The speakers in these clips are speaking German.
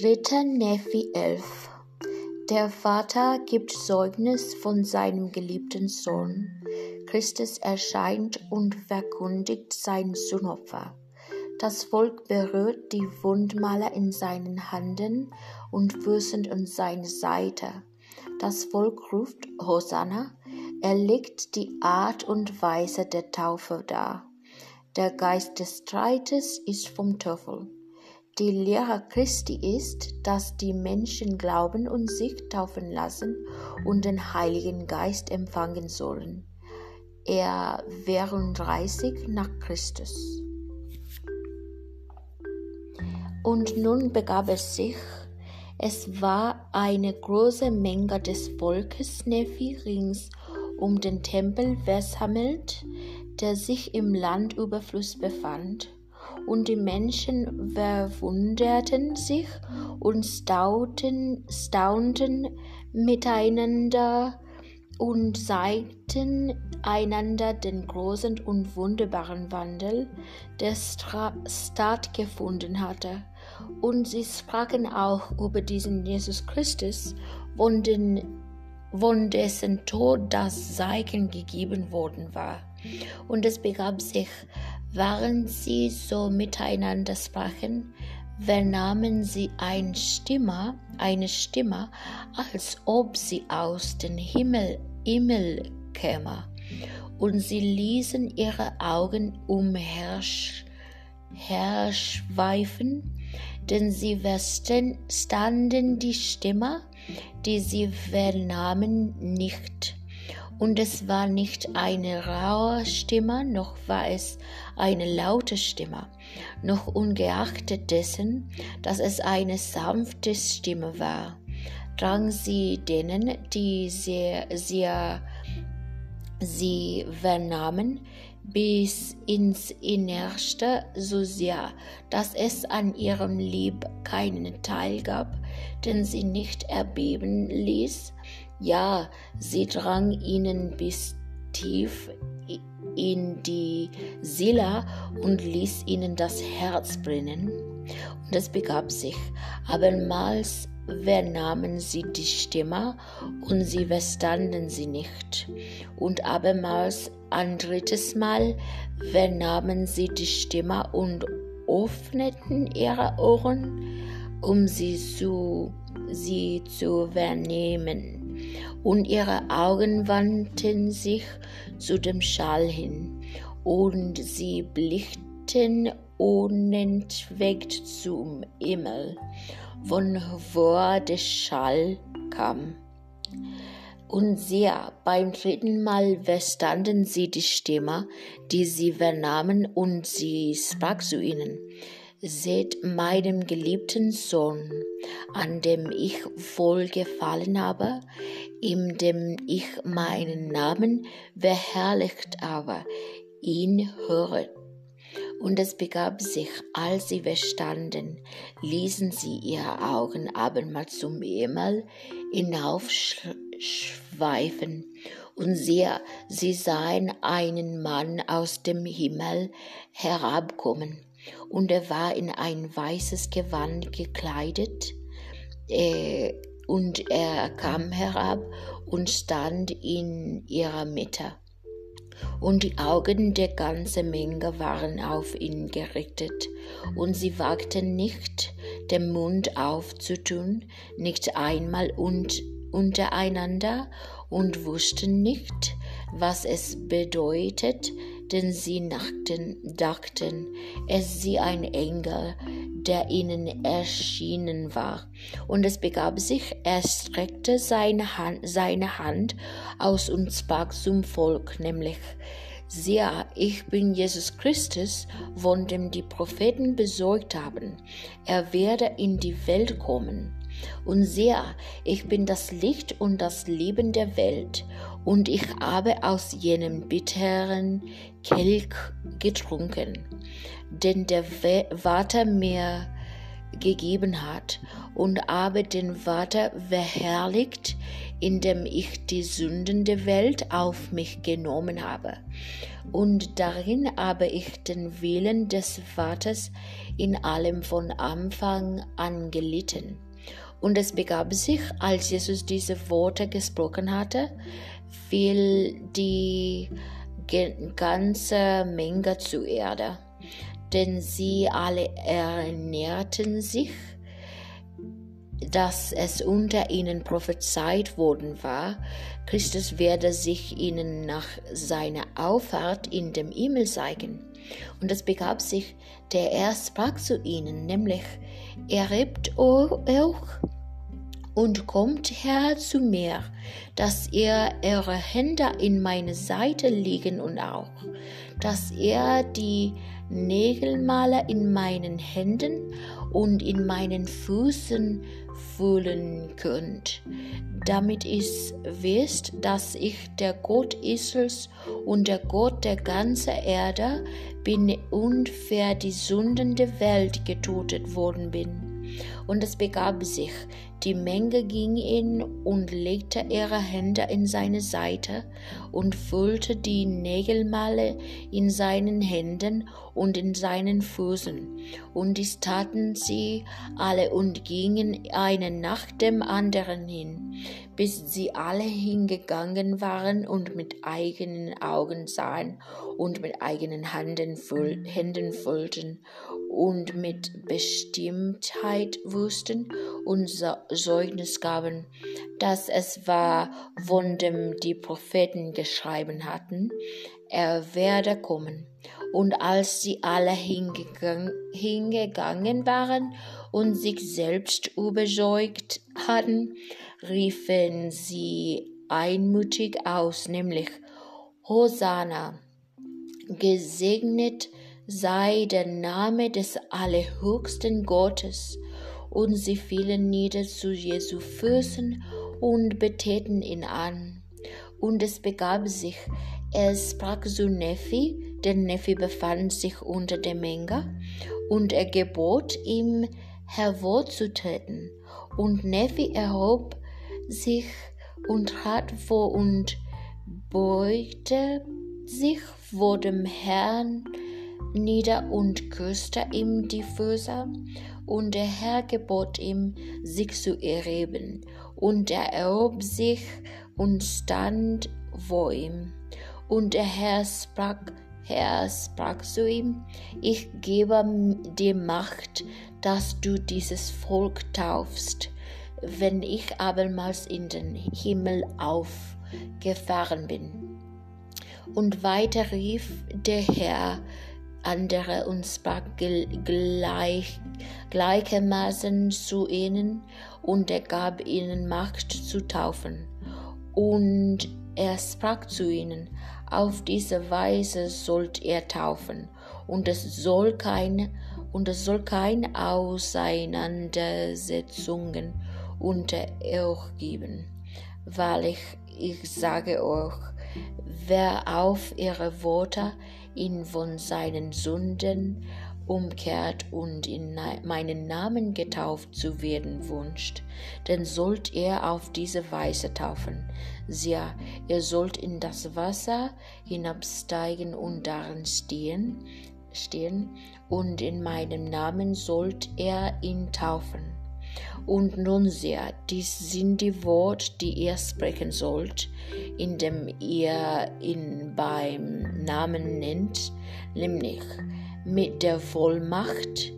3. Nephi 11 Der Vater gibt Zeugnis von seinem geliebten Sohn. Christus erscheint und verkündigt sein Sühnopfer. Das Volk berührt die Wundmaler in seinen Händen und Füßen an seine Seite. Das Volk ruft Hosanna. Er legt die Art und Weise der Taufe dar. Der Geist des Streites ist vom Teufel. Die Lehre Christi ist, dass die Menschen glauben und sich taufen lassen und den Heiligen Geist empfangen sollen. Er 34 nach Christus. Und nun begab es sich, es war eine große Menge des Volkes Nephi rings um den Tempel versammelt, der sich im Landüberfluss befand und die Menschen verwunderten sich und staunten, staunten miteinander und zeigten einander den großen und wunderbaren Wandel, der stattgefunden hatte. Und sie sprachen auch über diesen Jesus Christus, von, den, von dessen Tod das Zeichen gegeben worden war. Und es begab sich, Während sie so miteinander sprachen, vernahmen sie eine Stimme, eine Stimme, als ob sie aus dem Himmel, Himmel käme, und sie ließen ihre Augen umherschweifen, denn sie verstanden die Stimme, die sie vernahmen, nicht und es war nicht eine raue Stimme, noch war es eine laute Stimme, noch ungeachtet dessen, dass es eine sanfte Stimme war, drang sie denen, die sehr, sehr sie vernahmen, bis ins Innerste so sehr, dass es an ihrem Lieb keinen Teil gab, den sie nicht erbeben ließ, ja, sie drang ihnen bis tief in die Seele und ließ ihnen das Herz brennen. Und es begab sich. Abermals vernahmen sie die Stimme und sie verstanden sie nicht. Und abermals ein drittes Mal vernahmen sie die Stimme und öffneten ihre Ohren, um sie zu, sie zu vernehmen und ihre Augen wandten sich zu dem Schall hin, und sie blickten unentwegt zum Himmel, von wo der Schall kam. Und sehr beim dritten Mal verstanden sie die Stimme, die sie vernahmen, und sie sprach zu ihnen, Seht meinen geliebten Sohn, an dem ich wohlgefallen habe, in dem ich meinen Namen verherrlicht habe, ihn höret. Und es begab sich, als sie verstanden, ließen sie ihre Augen abermals zum Himmel hinaufschweifen. Und siehe, sie sahen einen Mann aus dem Himmel herabkommen. Und er war in ein weißes Gewand gekleidet. Äh, und er kam herab und stand in ihrer Mitte. Und die Augen der ganzen Menge waren auf ihn gerichtet, und sie wagten nicht, den Mund aufzutun, nicht einmal und untereinander, und wussten nicht, was es bedeutet, denn sie nachten, dachten, es sei ein Engel, der ihnen erschienen war. Und es begab sich, er streckte seine Hand, seine Hand aus und sprach zum Volk, nämlich, Siehe, ich bin Jesus Christus, von dem die Propheten besorgt haben. Er werde in die Welt kommen. Und siehe, ich bin das Licht und das Leben der Welt und ich habe aus jenem bitteren Kelch getrunken, den der Vater mir gegeben hat und habe den Vater verherrlicht, indem ich die Sünden der Welt auf mich genommen habe. Und darin habe ich den Willen des Vaters in allem von Anfang an gelitten. Und es begab sich, als Jesus diese Worte gesprochen hatte, fiel die ganze Menge zu Erde, denn sie alle ernährten sich dass es unter ihnen prophezeit worden war, Christus werde sich ihnen nach seiner Auffahrt in dem Himmel zeigen. Und es begab sich, der er sprach zu ihnen, nämlich, erhebt euch und kommt her zu mir, dass ihr eure Hände in meine Seite legen und auch, dass ihr die Nägelmaler in meinen Händen und in meinen Füßen fühlen könnt, damit ihr wisst, dass ich der Gott Israels und der Gott der ganzen Erde bin und für die Sünden der Welt getötet worden bin. Und es begab sich, die Menge ging hin und legte ihre Hände in seine Seite und füllte die Nägelmale in seinen Händen und in seinen Füßen. Und dies taten sie alle und gingen einen nach dem anderen hin, bis sie alle hingegangen waren und mit eigenen Augen sahen und mit eigenen Händen, füll Händen füllten und mit Bestimmtheit wussten und Zeugnis gaben, dass es war, von dem die Propheten geschrieben hatten, er werde kommen. Und als sie alle hingegangen, hingegangen waren und sich selbst überzeugt hatten, riefen sie einmütig aus, nämlich Hosanna, gesegnet sei der Name des allerhöchsten Gottes. Und sie fielen nieder zu Jesu Füßen und beteten ihn an. Und es begab sich, er sprach zu Nephi, denn Nephi befand sich unter der Menge, und er gebot ihm hervorzutreten. Und Nephi erhob sich und trat vor und beugte sich vor dem Herrn nieder und küsste ihm die Füße, und der Herr gebot ihm, sich zu erheben, und er erhob sich und stand vor ihm. Und der Herr sprach, Herr sprach zu ihm, ich gebe dir Macht, dass du dieses Volk taufst, wenn ich abermals in den Himmel aufgefahren bin. Und weiter rief der Herr, andere sprach gleich, gleichermaßen zu ihnen, und er gab ihnen Macht zu taufen. Und er sprach zu ihnen, auf diese Weise sollt ihr taufen, und es soll keine, und es soll keine Auseinandersetzungen unter euch geben. Wahrlich, ich sage euch, wer auf ihre Worte ihn von seinen Sünden umkehrt und in meinen Namen getauft zu werden wünscht, dann sollt ihr auf diese Weise taufen. Siehe, ihr sollt in das Wasser hinabsteigen und darin stehen, stehen, und in meinem Namen sollt ihr ihn taufen. Und nun seht, dies sind die Worte, die ihr sprechen sollt, indem ihr ihn beim Namen nennt, nämlich mit der Vollmacht,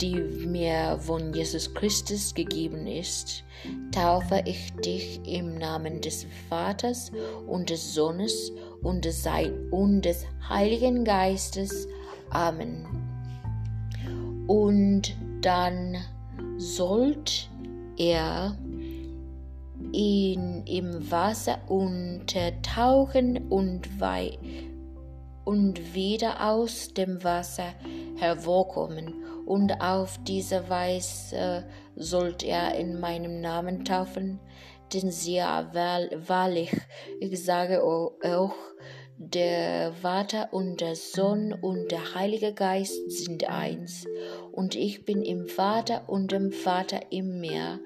die mir von Jesus Christus gegeben ist, taufe ich dich im Namen des Vaters und des Sohnes und des, und des Heiligen Geistes. Amen. Und dann sollt er ihn im Wasser untertauchen und, wei und wieder aus dem Wasser hervorkommen. Und auf diese Weise sollt er in meinem Namen taufen, denn siehe, wahrlich, ich sage euch, der Vater und der Sohn und der Heilige Geist sind eins. Und ich bin im Vater und dem Vater im Meer.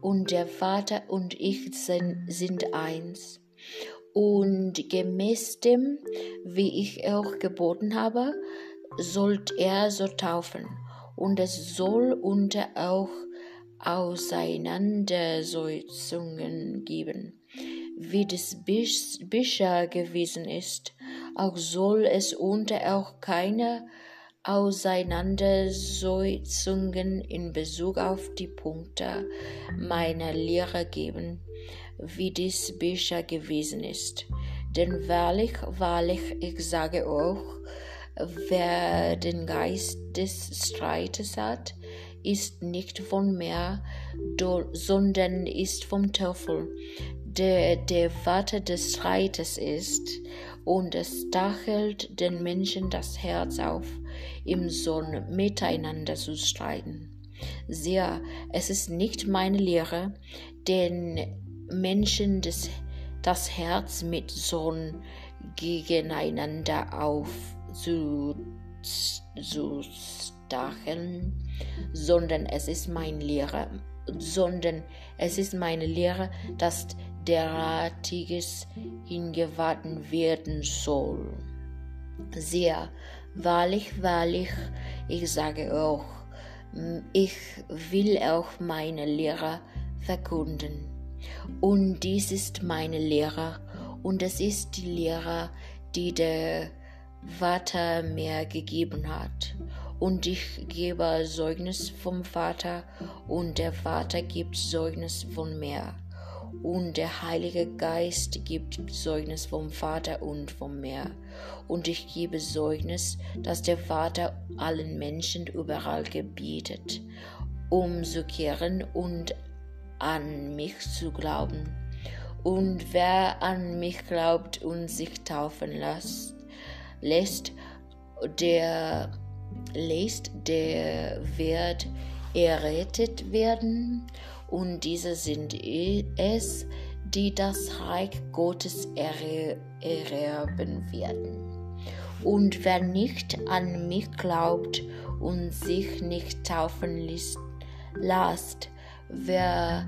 Und der Vater und ich sind, eins. Und gemäß dem, wie ich auch geboten habe, sollt er so taufen. Und es soll unter auch Auseinandersetzungen geben wie das bisher gewesen ist, auch soll es unter auch keine Auseinandersetzungen in Bezug auf die Punkte meiner Lehre geben, wie dies bisher gewesen ist. Denn wahrlich, wahrlich, ich sage auch, wer den Geist des Streites hat, ist nicht von mir, sondern ist vom Teufel, der der Vater des Streites ist, und es stachelt den Menschen das Herz auf, im Sohn miteinander zu streiten. Siehe, es ist nicht meine Lehre, den Menschen des, das Herz mit Sohn gegeneinander aufzustacheln, sondern es ist meine Lehre, sondern es ist meine Lehre, dass derartiges hingewarten werden soll. Sehr wahrlich, wahrlich, ich sage auch, ich will auch meine Lehre verkunden. Und dies ist meine Lehre, und es ist die Lehre, die der Vater mir gegeben hat. Und ich gebe Zeugnis vom Vater, und der Vater gibt Zeugnis von mir und der Heilige Geist gibt Zeugnis vom Vater und vom Meer. Und ich gebe Zeugnis, dass der Vater allen Menschen überall gebietet, umzukehren und an mich zu glauben. Und wer an mich glaubt und sich taufen lässt, lässt der lässt, der wird errettet werden und diese sind es, die das Reich Gottes ererben werden. Und wer nicht an mich glaubt und sich nicht taufen lässt, wer,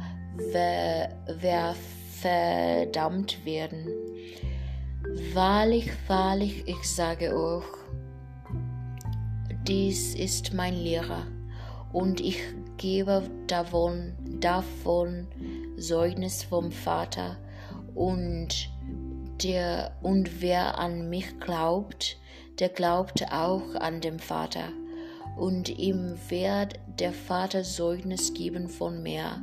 wer, wer verdammt werden. Wahrlich, wahrlich, ich sage euch, dies ist mein Lehrer und ich gebe davon, davon Zeugnis vom Vater und der und wer an mich glaubt, der glaubt auch an den Vater. Und ihm wird der Vater Zeugnis geben von mir,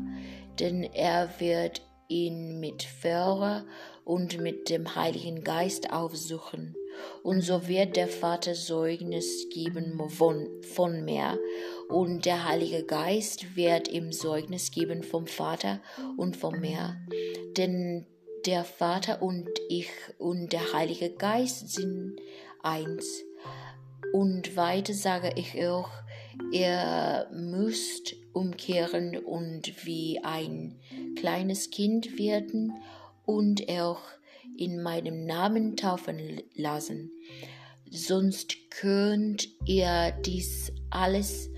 denn er wird ihn mit Feuer und mit dem Heiligen Geist aufsuchen und so wird der Vater Zeugnis geben von, mir, und der Heilige Geist wird ihm Zeugnis geben vom Vater und von mir. Denn der Vater und ich und der Heilige Geist sind eins. Und weiter sage ich auch, ihr müsst umkehren und wie ein kleines Kind werden und auch in meinem Namen taufen lassen, sonst könnt ihr dies alles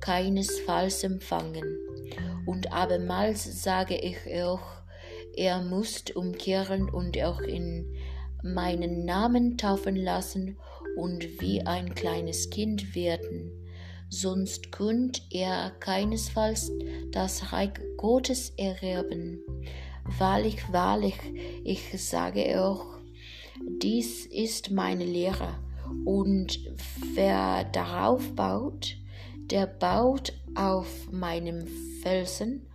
keinesfalls empfangen. Und abermals sage ich auch, ihr müsst umkehren und auch in meinen Namen taufen lassen und wie ein kleines Kind werden, sonst könnt ihr keinesfalls das Reich Gottes erwerben. Wahrlich, wahrlich, ich sage auch, dies ist meine Lehre, und wer darauf baut, der baut auf meinem Felsen,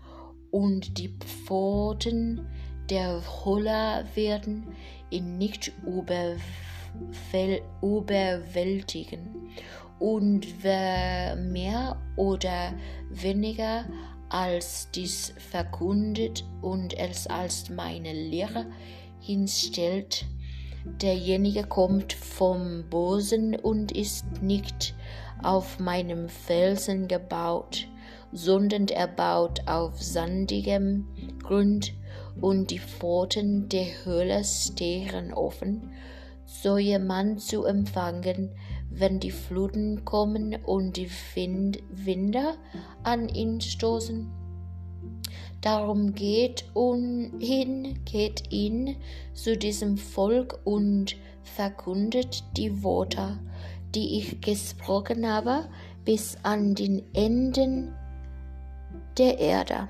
und die Pforten der Hölle werden ihn nicht überwältigen. Und wer mehr oder weniger als dies verkündet und es als meine Lehre hinstellt. Derjenige kommt vom Bosen und ist nicht auf meinem Felsen gebaut, sondern er baut auf sandigem Grund und die Pforten der Höhle stehen offen. so jemand zu empfangen, wenn die Fluten kommen und die Wind Winde an ihn stoßen? Darum geht hin, geht ihn zu diesem Volk und verkündet die Worte, die ich gesprochen habe, bis an den Enden der Erde.